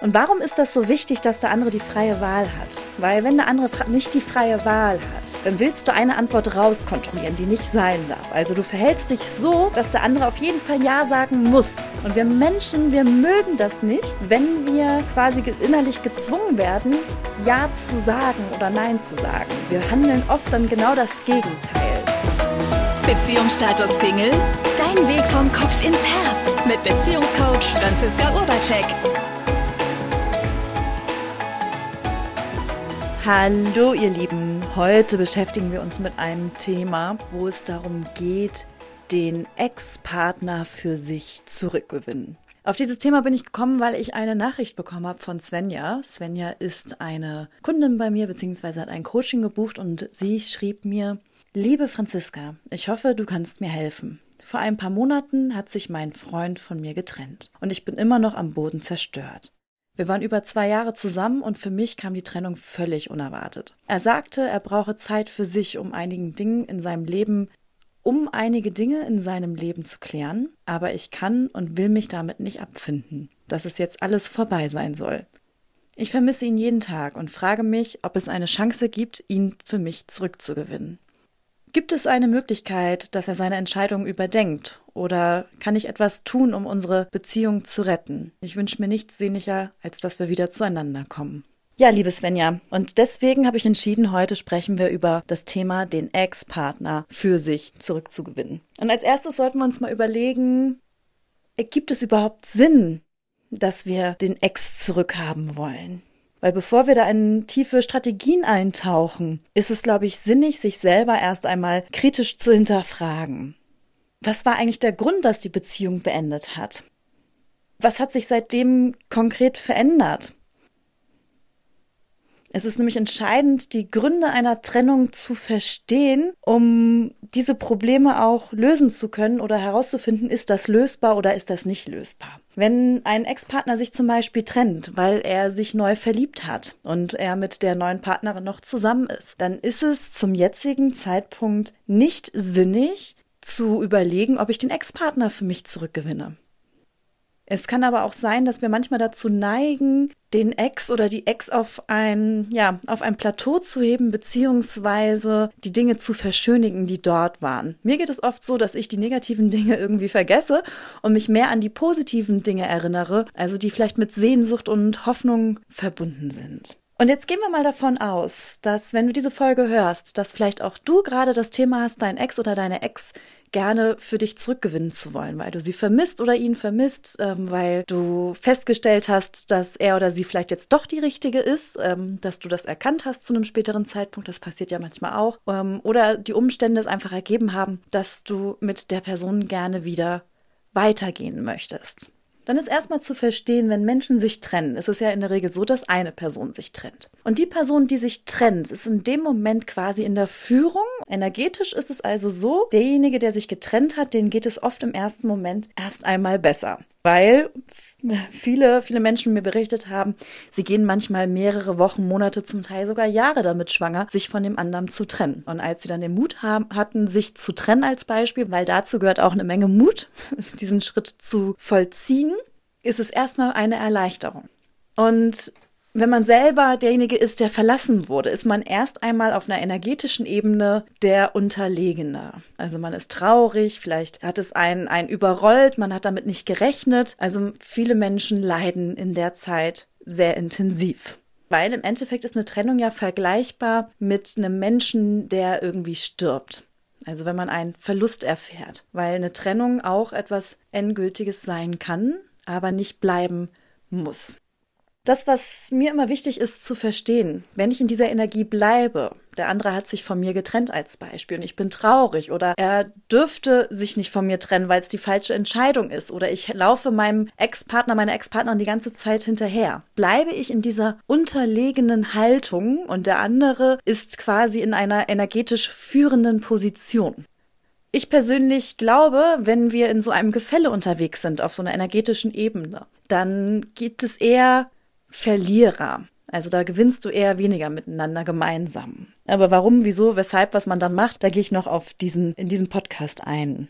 Und warum ist das so wichtig, dass der andere die freie Wahl hat? Weil wenn der andere nicht die freie Wahl hat, dann willst du eine Antwort rauskontrollieren, die nicht sein darf. Also du verhältst dich so, dass der andere auf jeden Fall Ja sagen muss. Und wir Menschen, wir mögen das nicht, wenn wir quasi innerlich gezwungen werden, Ja zu sagen oder Nein zu sagen. Wir handeln oft dann genau das Gegenteil. Beziehungsstatus Single? Dein Weg vom Kopf ins Herz mit Beziehungscoach Franziska Urbacek. Hallo ihr Lieben, heute beschäftigen wir uns mit einem Thema, wo es darum geht, den Ex-Partner für sich zurückgewinnen. Auf dieses Thema bin ich gekommen, weil ich eine Nachricht bekommen habe von Svenja. Svenja ist eine Kundin bei mir, beziehungsweise hat ein Coaching gebucht und sie schrieb mir, Liebe Franziska, ich hoffe, du kannst mir helfen. Vor ein paar Monaten hat sich mein Freund von mir getrennt und ich bin immer noch am Boden zerstört. Wir waren über zwei Jahre zusammen und für mich kam die Trennung völlig unerwartet. Er sagte, er brauche Zeit für sich, um einigen Dingen in seinem Leben, um einige Dinge in seinem Leben zu klären, aber ich kann und will mich damit nicht abfinden, dass es jetzt alles vorbei sein soll. Ich vermisse ihn jeden Tag und frage mich, ob es eine Chance gibt, ihn für mich zurückzugewinnen. Gibt es eine Möglichkeit, dass er seine Entscheidung überdenkt? Oder kann ich etwas tun, um unsere Beziehung zu retten? Ich wünsche mir nichts sehnlicher, als dass wir wieder zueinander kommen. Ja, liebe Svenja, und deswegen habe ich entschieden, heute sprechen wir über das Thema, den Ex-Partner für sich zurückzugewinnen. Und als erstes sollten wir uns mal überlegen, gibt es überhaupt Sinn, dass wir den Ex zurückhaben wollen? Weil bevor wir da in tiefe Strategien eintauchen, ist es, glaube ich, sinnig, sich selber erst einmal kritisch zu hinterfragen. Was war eigentlich der Grund, dass die Beziehung beendet hat? Was hat sich seitdem konkret verändert? Es ist nämlich entscheidend, die Gründe einer Trennung zu verstehen, um diese Probleme auch lösen zu können oder herauszufinden, ist das lösbar oder ist das nicht lösbar. Wenn ein Ex-Partner sich zum Beispiel trennt, weil er sich neu verliebt hat und er mit der neuen Partnerin noch zusammen ist, dann ist es zum jetzigen Zeitpunkt nicht sinnig zu überlegen, ob ich den Ex-Partner für mich zurückgewinne. Es kann aber auch sein, dass wir manchmal dazu neigen, den Ex oder die Ex auf ein, ja, auf ein Plateau zu heben, beziehungsweise die Dinge zu verschönigen, die dort waren. Mir geht es oft so, dass ich die negativen Dinge irgendwie vergesse und mich mehr an die positiven Dinge erinnere, also die vielleicht mit Sehnsucht und Hoffnung verbunden sind. Und jetzt gehen wir mal davon aus, dass wenn du diese Folge hörst, dass vielleicht auch du gerade das Thema hast, dein Ex oder deine Ex gerne für dich zurückgewinnen zu wollen, weil du sie vermisst oder ihn vermisst, ähm, weil du festgestellt hast, dass er oder sie vielleicht jetzt doch die richtige ist, ähm, dass du das erkannt hast zu einem späteren Zeitpunkt, das passiert ja manchmal auch, ähm, oder die Umstände es einfach ergeben haben, dass du mit der Person gerne wieder weitergehen möchtest dann ist erstmal zu verstehen, wenn Menschen sich trennen, ist es ja in der Regel so, dass eine Person sich trennt. Und die Person, die sich trennt, ist in dem Moment quasi in der Führung. Energetisch ist es also so, derjenige, der sich getrennt hat, den geht es oft im ersten Moment erst einmal besser. Weil viele, viele Menschen mir berichtet haben, sie gehen manchmal mehrere Wochen, Monate, zum Teil sogar Jahre damit schwanger, sich von dem anderen zu trennen. Und als sie dann den Mut haben, hatten, sich zu trennen als Beispiel, weil dazu gehört auch eine Menge Mut, diesen Schritt zu vollziehen, ist es erstmal eine Erleichterung. Und wenn man selber derjenige ist, der verlassen wurde, ist man erst einmal auf einer energetischen Ebene der Unterlegene. Also man ist traurig, vielleicht hat es einen, einen überrollt, man hat damit nicht gerechnet. Also viele Menschen leiden in der Zeit sehr intensiv. Weil im Endeffekt ist eine Trennung ja vergleichbar mit einem Menschen, der irgendwie stirbt. Also wenn man einen Verlust erfährt, weil eine Trennung auch etwas Endgültiges sein kann, aber nicht bleiben muss. Das, was mir immer wichtig ist zu verstehen, wenn ich in dieser Energie bleibe, der andere hat sich von mir getrennt als Beispiel und ich bin traurig oder er dürfte sich nicht von mir trennen, weil es die falsche Entscheidung ist oder ich laufe meinem Ex-Partner, meiner Ex-Partnerin die ganze Zeit hinterher. Bleibe ich in dieser unterlegenen Haltung und der andere ist quasi in einer energetisch führenden Position. Ich persönlich glaube, wenn wir in so einem Gefälle unterwegs sind, auf so einer energetischen Ebene, dann gibt es eher Verlierer. Also da gewinnst du eher weniger miteinander gemeinsam. Aber warum, wieso, weshalb, was man dann macht, da gehe ich noch auf diesen, in diesem Podcast ein.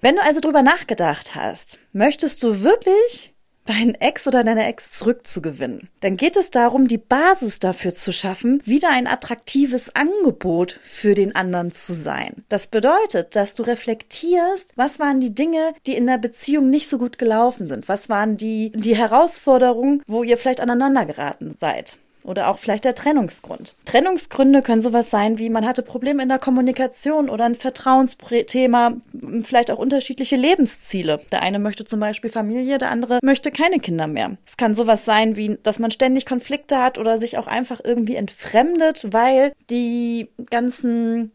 Wenn du also drüber nachgedacht hast, möchtest du wirklich deinen Ex oder deine Ex zurückzugewinnen. Dann geht es darum, die Basis dafür zu schaffen, wieder ein attraktives Angebot für den anderen zu sein. Das bedeutet, dass du reflektierst, was waren die Dinge, die in der Beziehung nicht so gut gelaufen sind? Was waren die, die Herausforderungen, wo ihr vielleicht aneinander geraten seid? Oder auch vielleicht der Trennungsgrund. Trennungsgründe können sowas sein wie man hatte Probleme in der Kommunikation oder ein Vertrauensthema, vielleicht auch unterschiedliche Lebensziele. Der eine möchte zum Beispiel Familie, der andere möchte keine Kinder mehr. Es kann sowas sein wie, dass man ständig Konflikte hat oder sich auch einfach irgendwie entfremdet, weil die ganzen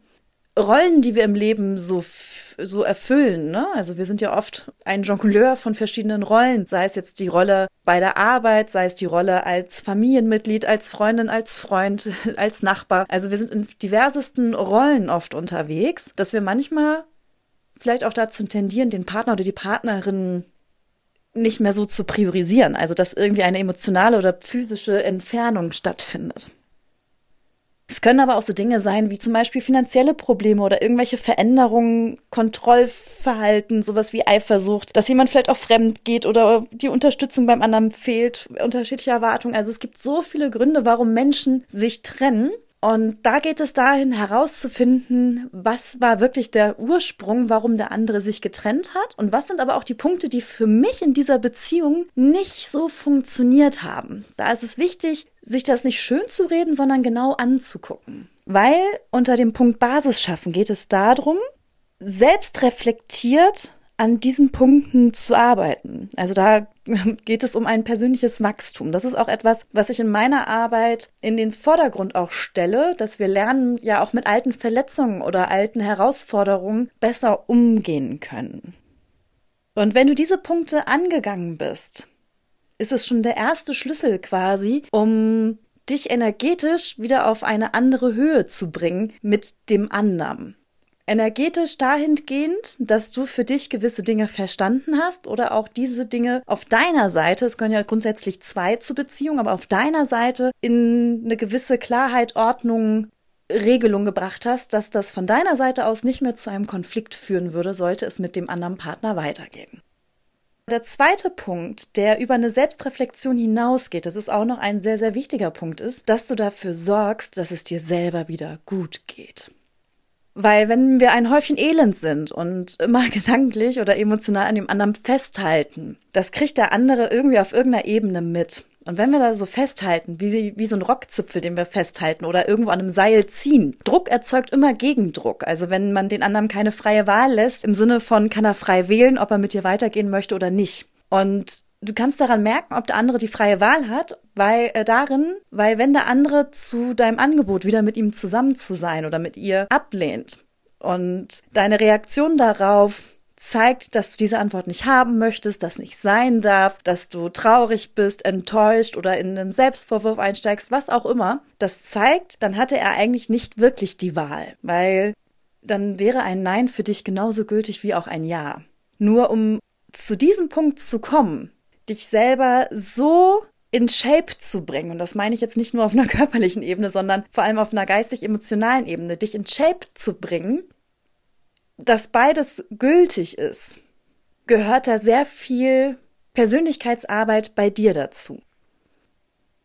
Rollen, die wir im Leben so so erfüllen. Ne? Also wir sind ja oft ein Jongleur von verschiedenen Rollen, sei es jetzt die Rolle bei der Arbeit, sei es die Rolle als Familienmitglied, als Freundin, als Freund, als Nachbar. Also wir sind in diversesten Rollen oft unterwegs, dass wir manchmal vielleicht auch dazu tendieren, den Partner oder die Partnerin nicht mehr so zu priorisieren. Also dass irgendwie eine emotionale oder physische Entfernung stattfindet. Es können aber auch so Dinge sein wie zum Beispiel finanzielle Probleme oder irgendwelche Veränderungen, Kontrollverhalten, sowas wie Eifersucht, dass jemand vielleicht auch fremd geht oder die Unterstützung beim anderen fehlt, unterschiedliche Erwartungen. Also es gibt so viele Gründe, warum Menschen sich trennen. Und da geht es dahin herauszufinden, was war wirklich der Ursprung, warum der andere sich getrennt hat und was sind aber auch die Punkte, die für mich in dieser Beziehung nicht so funktioniert haben. Da ist es wichtig, sich das nicht schön zu reden, sondern genau anzugucken. Weil unter dem Punkt Basis schaffen geht es darum, selbst reflektiert an diesen Punkten zu arbeiten. Also da geht es um ein persönliches Wachstum. Das ist auch etwas, was ich in meiner Arbeit in den Vordergrund auch stelle, dass wir lernen, ja auch mit alten Verletzungen oder alten Herausforderungen besser umgehen können. Und wenn du diese Punkte angegangen bist, ist es schon der erste Schlüssel quasi, um dich energetisch wieder auf eine andere Höhe zu bringen mit dem anderen. Energetisch dahingehend, dass du für dich gewisse Dinge verstanden hast oder auch diese Dinge auf deiner Seite, es gehören ja grundsätzlich zwei zur Beziehung, aber auf deiner Seite in eine gewisse Klarheit, Ordnung, Regelung gebracht hast, dass das von deiner Seite aus nicht mehr zu einem Konflikt führen würde, sollte es mit dem anderen Partner weitergehen. Der zweite Punkt, der über eine Selbstreflexion hinausgeht, das ist auch noch ein sehr, sehr wichtiger Punkt, ist, dass du dafür sorgst, dass es dir selber wieder gut geht. Weil wenn wir ein Häufchen Elend sind und immer gedanklich oder emotional an dem anderen festhalten, das kriegt der andere irgendwie auf irgendeiner Ebene mit. Und wenn wir da so festhalten, wie, wie so ein Rockzipfel, den wir festhalten oder irgendwo an einem Seil ziehen, Druck erzeugt immer Gegendruck. Also wenn man den anderen keine freie Wahl lässt, im Sinne von kann er frei wählen, ob er mit dir weitergehen möchte oder nicht. Und du kannst daran merken, ob der andere die freie Wahl hat, weil äh, darin, weil wenn der andere zu deinem Angebot wieder mit ihm zusammen zu sein oder mit ihr ablehnt und deine Reaktion darauf zeigt, dass du diese Antwort nicht haben möchtest, das nicht sein darf, dass du traurig bist, enttäuscht oder in einem Selbstvorwurf einsteigst, was auch immer, das zeigt, dann hatte er eigentlich nicht wirklich die Wahl, weil dann wäre ein Nein für dich genauso gültig wie auch ein Ja. Nur um zu diesem Punkt zu kommen, dich selber so in Shape zu bringen. Und das meine ich jetzt nicht nur auf einer körperlichen Ebene, sondern vor allem auf einer geistig-emotionalen Ebene, dich in Shape zu bringen, dass beides gültig ist, gehört da sehr viel Persönlichkeitsarbeit bei dir dazu.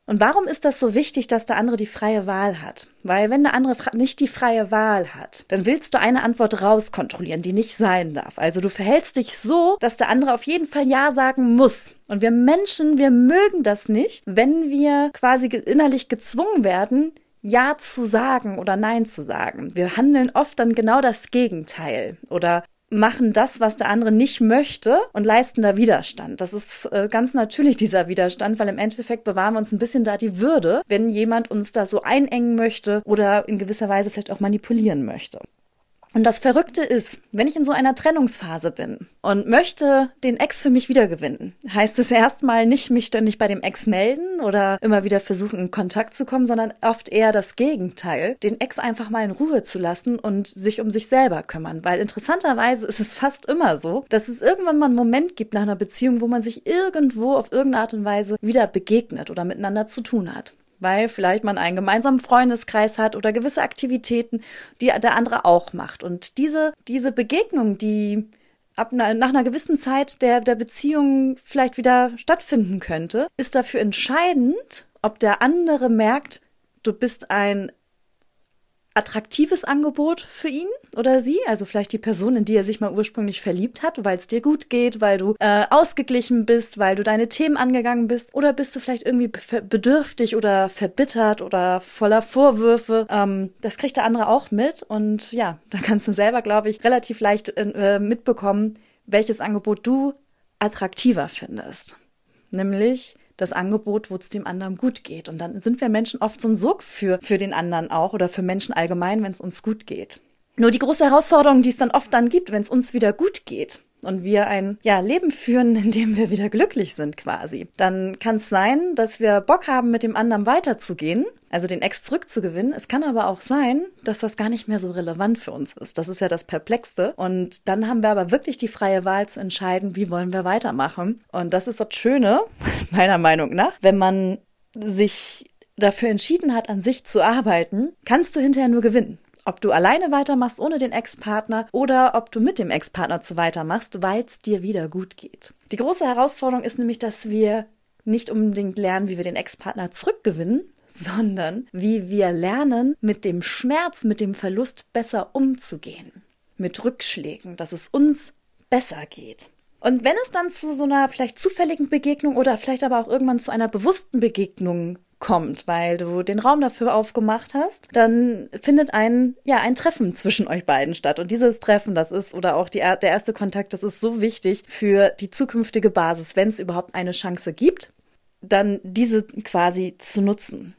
Und warum ist das so wichtig, dass der andere die freie Wahl hat? Weil wenn der andere nicht die freie Wahl hat, dann willst du eine Antwort rauskontrollieren, die nicht sein darf. Also du verhältst dich so, dass der andere auf jeden Fall Ja sagen muss. Und wir Menschen, wir mögen das nicht, wenn wir quasi innerlich gezwungen werden, ja zu sagen oder Nein zu sagen. Wir handeln oft dann genau das Gegenteil oder machen das, was der andere nicht möchte und leisten da Widerstand. Das ist äh, ganz natürlich dieser Widerstand, weil im Endeffekt bewahren wir uns ein bisschen da die Würde, wenn jemand uns da so einengen möchte oder in gewisser Weise vielleicht auch manipulieren möchte. Und das Verrückte ist, wenn ich in so einer Trennungsphase bin und möchte den Ex für mich wiedergewinnen, heißt es erstmal nicht mich ständig bei dem Ex melden oder immer wieder versuchen, in Kontakt zu kommen, sondern oft eher das Gegenteil, den Ex einfach mal in Ruhe zu lassen und sich um sich selber kümmern. Weil interessanterweise ist es fast immer so, dass es irgendwann mal einen Moment gibt nach einer Beziehung, wo man sich irgendwo auf irgendeine Art und Weise wieder begegnet oder miteinander zu tun hat weil vielleicht man einen gemeinsamen Freundeskreis hat oder gewisse Aktivitäten, die der andere auch macht. Und diese, diese Begegnung, die ab nach einer gewissen Zeit der, der Beziehung vielleicht wieder stattfinden könnte, ist dafür entscheidend, ob der andere merkt, du bist ein attraktives Angebot für ihn oder sie, also vielleicht die Person, in die er sich mal ursprünglich verliebt hat, weil es dir gut geht, weil du äh, ausgeglichen bist, weil du deine Themen angegangen bist, oder bist du vielleicht irgendwie bedürftig oder verbittert oder voller Vorwürfe. Ähm, das kriegt der andere auch mit und ja, da kannst du selber, glaube ich, relativ leicht äh, mitbekommen, welches Angebot du attraktiver findest. Nämlich das Angebot, wo es dem anderen gut geht. Und dann sind wir Menschen oft so ein Sog für, für den anderen auch oder für Menschen allgemein, wenn es uns gut geht. Nur die große Herausforderung, die es dann oft dann gibt, wenn es uns wieder gut geht und wir ein ja, Leben führen, in dem wir wieder glücklich sind quasi, dann kann es sein, dass wir Bock haben, mit dem anderen weiterzugehen, also den Ex zurückzugewinnen. Es kann aber auch sein, dass das gar nicht mehr so relevant für uns ist. Das ist ja das Perplexte. Und dann haben wir aber wirklich die freie Wahl zu entscheiden, wie wollen wir weitermachen. Und das ist das Schöne, meiner Meinung nach, wenn man sich dafür entschieden hat, an sich zu arbeiten, kannst du hinterher nur gewinnen. Ob du alleine weitermachst ohne den Ex-Partner oder ob du mit dem Ex-Partner zu weitermachst, weil es dir wieder gut geht. Die große Herausforderung ist nämlich, dass wir nicht unbedingt lernen, wie wir den Ex-Partner zurückgewinnen, sondern wie wir lernen, mit dem Schmerz, mit dem Verlust besser umzugehen. Mit Rückschlägen, dass es uns besser geht. Und wenn es dann zu so einer vielleicht zufälligen Begegnung oder vielleicht aber auch irgendwann zu einer bewussten Begegnung kommt, weil du den Raum dafür aufgemacht hast, dann findet ein, ja, ein Treffen zwischen euch beiden statt. Und dieses Treffen, das ist, oder auch die, der erste Kontakt, das ist so wichtig für die zukünftige Basis, wenn es überhaupt eine Chance gibt, dann diese quasi zu nutzen.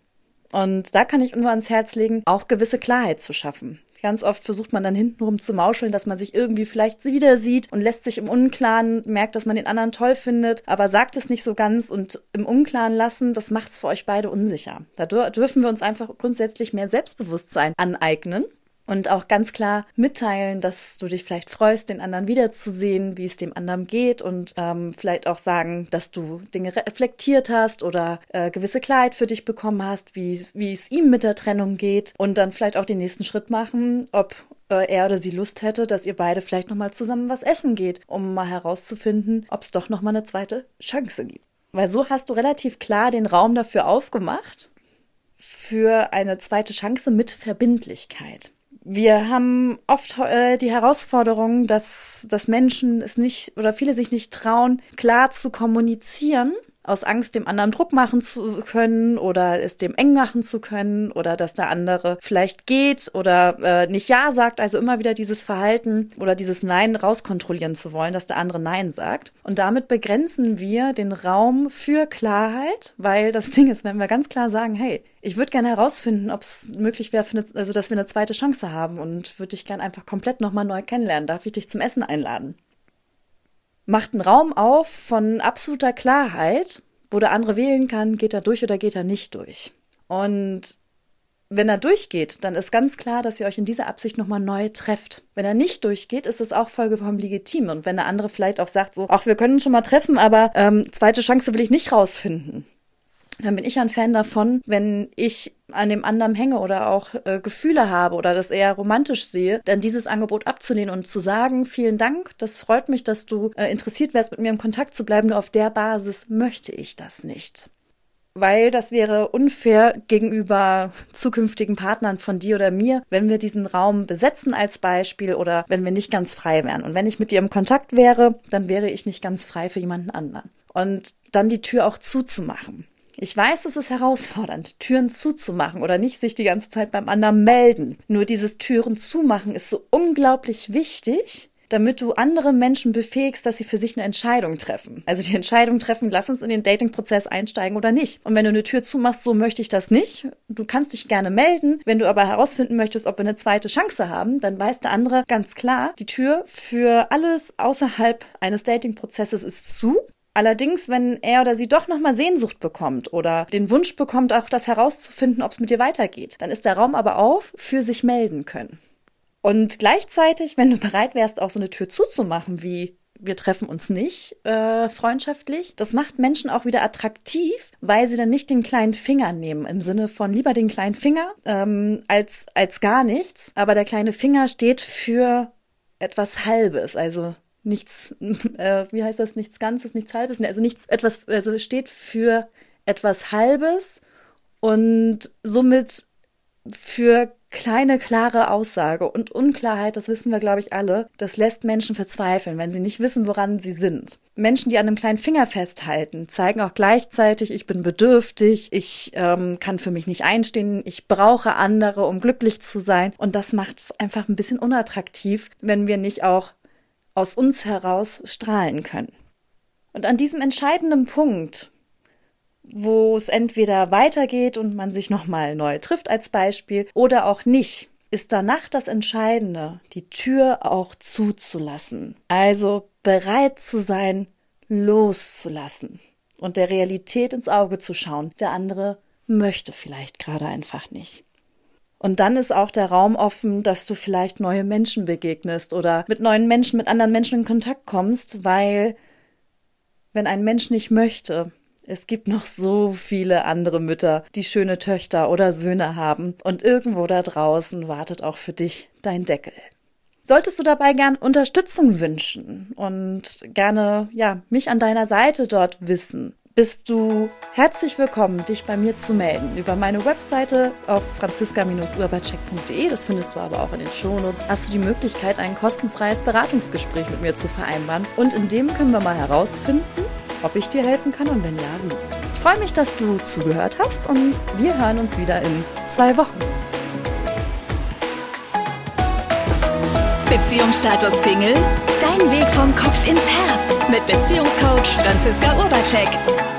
Und da kann ich nur ans Herz legen, auch gewisse Klarheit zu schaffen. Ganz oft versucht man dann hintenrum zu mauscheln, dass man sich irgendwie vielleicht wieder sieht und lässt sich im Unklaren, merkt, dass man den anderen toll findet, aber sagt es nicht so ganz und im Unklaren lassen, das macht's für euch beide unsicher. Da dürfen wir uns einfach grundsätzlich mehr Selbstbewusstsein aneignen und auch ganz klar mitteilen, dass du dich vielleicht freust, den anderen wiederzusehen, wie es dem anderen geht und ähm, vielleicht auch sagen, dass du Dinge reflektiert hast oder äh, gewisse Klarheit für dich bekommen hast, wie, wie es ihm mit der Trennung geht und dann vielleicht auch den nächsten Schritt machen, ob äh, er oder sie Lust hätte, dass ihr beide vielleicht nochmal zusammen was essen geht, um mal herauszufinden, ob es doch nochmal eine zweite Chance gibt. Weil so hast du relativ klar den Raum dafür aufgemacht, für eine zweite Chance mit Verbindlichkeit. Wir haben oft äh, die Herausforderung, dass, dass Menschen es nicht oder viele sich nicht trauen, klar zu kommunizieren aus Angst, dem anderen Druck machen zu können oder es dem eng machen zu können oder dass der andere vielleicht geht oder äh, nicht Ja sagt. Also immer wieder dieses Verhalten oder dieses Nein rauskontrollieren zu wollen, dass der andere Nein sagt. Und damit begrenzen wir den Raum für Klarheit, weil das Ding ist, wenn wir ganz klar sagen, hey, ich würde gerne herausfinden, ob es möglich wäre, also dass wir eine zweite Chance haben und würde dich gerne einfach komplett nochmal neu kennenlernen. Darf ich dich zum Essen einladen? Macht einen Raum auf von absoluter Klarheit, wo der andere wählen kann, geht er durch oder geht er nicht durch. Und wenn er durchgeht, dann ist ganz klar, dass ihr euch in dieser Absicht nochmal neu trefft. Wenn er nicht durchgeht, ist es auch vollkommen legitim. Und wenn der andere vielleicht auch sagt, so, ach, wir können schon mal treffen, aber ähm, zweite Chance will ich nicht rausfinden, dann bin ich ein Fan davon, wenn ich an dem anderen hänge oder auch äh, Gefühle habe oder das eher romantisch sehe, dann dieses Angebot abzulehnen und zu sagen, vielen Dank, das freut mich, dass du äh, interessiert wärst, mit mir im Kontakt zu bleiben, nur auf der Basis möchte ich das nicht. Weil das wäre unfair gegenüber zukünftigen Partnern von dir oder mir, wenn wir diesen Raum besetzen als Beispiel oder wenn wir nicht ganz frei wären. Und wenn ich mit dir im Kontakt wäre, dann wäre ich nicht ganz frei für jemanden anderen. Und dann die Tür auch zuzumachen. Ich weiß, es ist herausfordernd, Türen zuzumachen oder nicht sich die ganze Zeit beim anderen melden. Nur dieses Türen zumachen ist so unglaublich wichtig, damit du andere Menschen befähigst, dass sie für sich eine Entscheidung treffen. Also die Entscheidung treffen, lass uns in den Dating-Prozess einsteigen oder nicht. Und wenn du eine Tür zumachst, so möchte ich das nicht. Du kannst dich gerne melden. Wenn du aber herausfinden möchtest, ob wir eine zweite Chance haben, dann weiß der andere ganz klar, die Tür für alles außerhalb eines Dating-Prozesses ist zu. Allerdings, wenn er oder sie doch nochmal Sehnsucht bekommt oder den Wunsch bekommt, auch das herauszufinden, ob es mit dir weitergeht, dann ist der Raum aber auf für sich melden können. Und gleichzeitig, wenn du bereit wärst, auch so eine Tür zuzumachen, wie wir treffen uns nicht äh, freundschaftlich. Das macht Menschen auch wieder attraktiv, weil sie dann nicht den kleinen Finger nehmen, im Sinne von lieber den kleinen Finger ähm, als, als gar nichts. Aber der kleine Finger steht für etwas Halbes, also nichts, äh, wie heißt das, nichts Ganzes, nichts Halbes, also nichts, etwas, also steht für etwas Halbes und somit für kleine, klare Aussage und Unklarheit, das wissen wir, glaube ich, alle, das lässt Menschen verzweifeln, wenn sie nicht wissen, woran sie sind. Menschen, die an einem kleinen Finger festhalten, zeigen auch gleichzeitig, ich bin bedürftig, ich ähm, kann für mich nicht einstehen, ich brauche andere, um glücklich zu sein. Und das macht es einfach ein bisschen unattraktiv, wenn wir nicht auch aus uns heraus strahlen können. Und an diesem entscheidenden Punkt, wo es entweder weitergeht und man sich nochmal neu trifft als Beispiel oder auch nicht, ist danach das Entscheidende, die Tür auch zuzulassen. Also bereit zu sein, loszulassen und der Realität ins Auge zu schauen. Der andere möchte vielleicht gerade einfach nicht. Und dann ist auch der Raum offen, dass du vielleicht neue Menschen begegnest oder mit neuen Menschen, mit anderen Menschen in Kontakt kommst, weil wenn ein Mensch nicht möchte, es gibt noch so viele andere Mütter, die schöne Töchter oder Söhne haben. Und irgendwo da draußen wartet auch für dich dein Deckel. Solltest du dabei gern Unterstützung wünschen und gerne, ja, mich an deiner Seite dort wissen, bist du herzlich willkommen, dich bei mir zu melden. Über meine Webseite auf franziska-urbacek.de, das findest du aber auch in den Shownotes, hast du die Möglichkeit, ein kostenfreies Beratungsgespräch mit mir zu vereinbaren. Und in dem können wir mal herausfinden, ob ich dir helfen kann und wenn ja, wie. Ich freue mich, dass du zugehört hast und wir hören uns wieder in zwei Wochen. Beziehungsstatus Single? Dein Weg vom Kopf ins Herz mit Beziehungscoach Franziska Urbacek.